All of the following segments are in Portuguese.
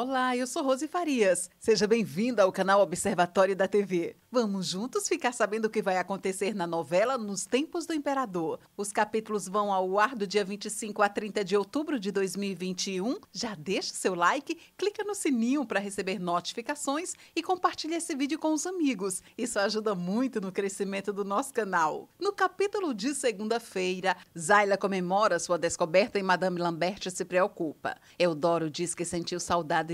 Olá, eu sou Rose Farias. Seja bem-vinda ao canal Observatório da TV. Vamos juntos ficar sabendo o que vai acontecer na novela Nos Tempos do Imperador. Os capítulos vão ao ar do dia 25 a 30 de outubro de 2021. Já deixa seu like, clica no sininho para receber notificações e compartilhe esse vídeo com os amigos. Isso ajuda muito no crescimento do nosso canal. No capítulo de segunda-feira, Zayla comemora sua descoberta e Madame Lambert se preocupa. Eudoro diz que sentiu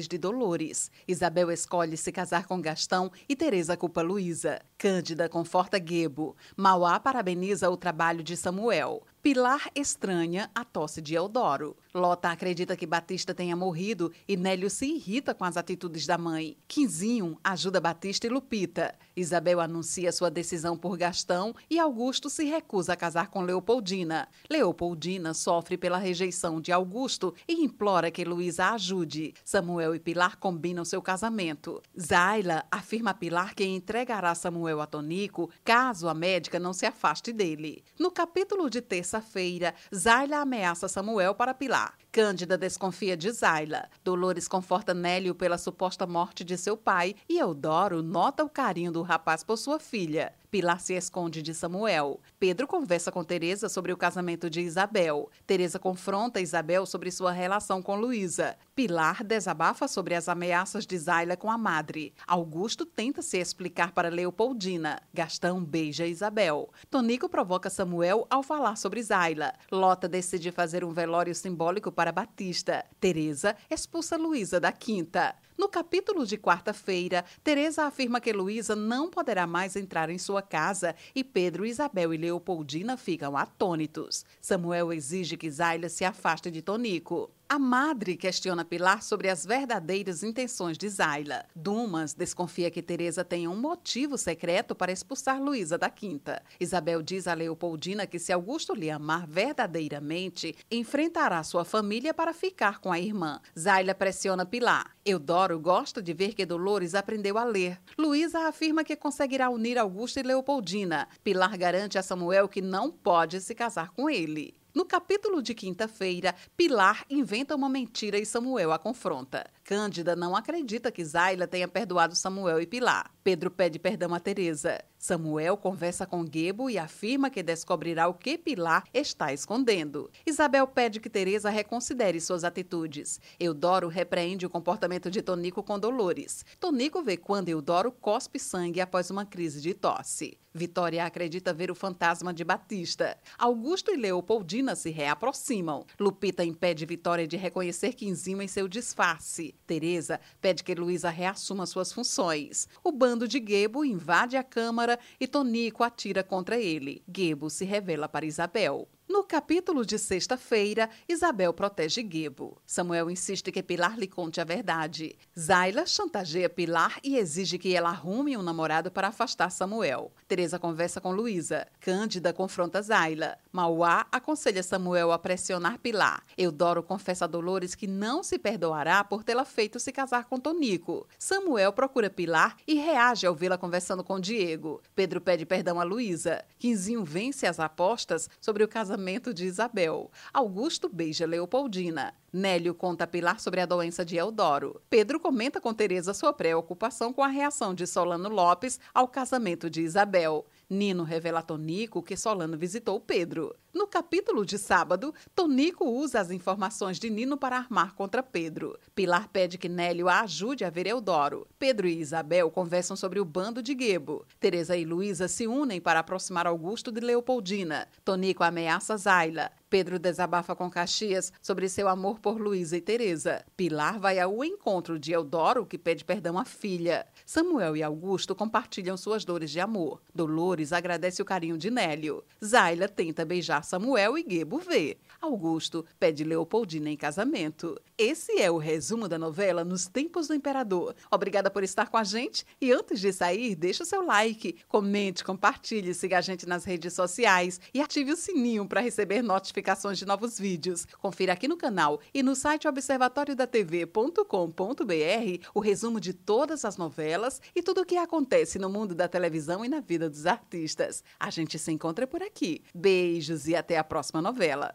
de Dolores. Isabel escolhe se casar com Gastão e Teresa culpa Luísa. Cândida conforta Gebo. Mauá parabeniza o trabalho de Samuel. Pilar estranha a tosse de Eudoro. Lota acredita que Batista tenha morrido e Nélio se irrita com as atitudes da mãe. Quinzinho ajuda Batista e Lupita. Isabel anuncia sua decisão por Gastão e Augusto se recusa a casar com Leopoldina. Leopoldina sofre pela rejeição de Augusto e implora que Luísa ajude. Samuel e Pilar combinam seu casamento. Zaila afirma a Pilar que entregará Samuel a Tonico caso a médica não se afaste dele. No capítulo de terça terça-feira, Zayla ameaça Samuel para Pilar. Cândida desconfia de Zayla. Dolores conforta Nélio pela suposta morte de seu pai e Eudoro nota o carinho do rapaz por sua filha. Pilar se esconde de Samuel. Pedro conversa com Teresa sobre o casamento de Isabel. Teresa confronta Isabel sobre sua relação com Luísa. Pilar desabafa sobre as ameaças de Zayla com a madre. Augusto tenta se explicar para Leopoldina. Gastão beija Isabel. Tonico provoca Samuel ao falar sobre Zayla. Lota decide fazer um velório simbólico para Batista. Teresa expulsa Luísa da quinta. No capítulo de quarta-feira, Teresa afirma que Luísa não poderá mais entrar em sua casa e Pedro, Isabel e Leopoldina ficam atônitos. Samuel exige que Zayla se afaste de Tonico. A madre questiona Pilar sobre as verdadeiras intenções de Zayla. Dumas desconfia que Teresa tenha um motivo secreto para expulsar Luísa da quinta. Isabel diz a Leopoldina que se Augusto lhe amar verdadeiramente, enfrentará sua família para ficar com a irmã. Zayla pressiona Pilar. Eudoro gosta de ver que Dolores aprendeu a ler. Luísa afirma que conseguirá unir Augusto e Leopoldina. Pilar garante a Samuel que não pode se casar com ele. No capítulo de quinta-feira, Pilar inventa uma mentira e Samuel a confronta. Cândida não acredita que Zayla tenha perdoado Samuel e Pilar. Pedro pede perdão a Teresa. Samuel conversa com Gebo e afirma que descobrirá o que Pilar está escondendo. Isabel pede que Teresa reconsidere suas atitudes. Eudoro repreende o comportamento de Tonico com Dolores. Tonico vê quando Eudoro cospe sangue após uma crise de tosse. Vitória acredita ver o fantasma de Batista. Augusto e Leopoldina se reaproximam. Lupita impede Vitória de reconhecer Quinzinho em seu disfarce. Teresa pede que Luísa reassuma suas funções. O bando de Gebo invade a Câmara e Tonico atira contra ele. Gebo se revela para Isabel. No capítulo de sexta-feira, Isabel protege Gebo. Samuel insiste que Pilar lhe conte a verdade. Zayla chantageia Pilar e exige que ela arrume um namorado para afastar Samuel. Teresa conversa com Luísa. Cândida confronta Zayla. Mauá aconselha Samuel a pressionar Pilar. Eudoro confessa a Dolores que não se perdoará por tê-la feito se casar com Tonico. Samuel procura Pilar e reage ao vê-la conversando com Diego. Pedro pede perdão a Luísa. Quinzinho vence as apostas sobre o casamento de Isabel. Augusto beija Leopoldina. Nélio conta a Pilar sobre a doença de Eudoro. Pedro comenta com Teresa sua preocupação com a reação de Solano Lopes ao casamento de Isabel. Nino revela a Tonico que Solano visitou Pedro. No capítulo de sábado, Tonico usa as informações de Nino para armar contra Pedro. Pilar pede que Nélio a ajude a ver Eudoro. Pedro e Isabel conversam sobre o bando de Gebo. Teresa e Luísa se unem para aproximar Augusto de Leopoldina. Tonico ameaça Zayla. Pedro desabafa com Caxias sobre seu amor por Luísa e Teresa. Pilar vai ao encontro de Eudoro, que pede perdão à filha. Samuel e Augusto compartilham suas dores de amor. Dolores agradece o carinho de Nélio. Zayla tenta beijar Samuel e Gebo vê. Augusto pede Leopoldina em casamento. Esse é o resumo da novela Nos Tempos do Imperador. Obrigada por estar com a gente e antes de sair, deixe o seu like, comente, compartilhe, siga a gente nas redes sociais e ative o sininho para receber notificações de novos vídeos. Confira aqui no canal e no site observatoriodatv.com.br o resumo de todas as novelas e tudo o que acontece no mundo da televisão e na vida dos artistas. A gente se encontra por aqui. Beijos e e até a próxima novela.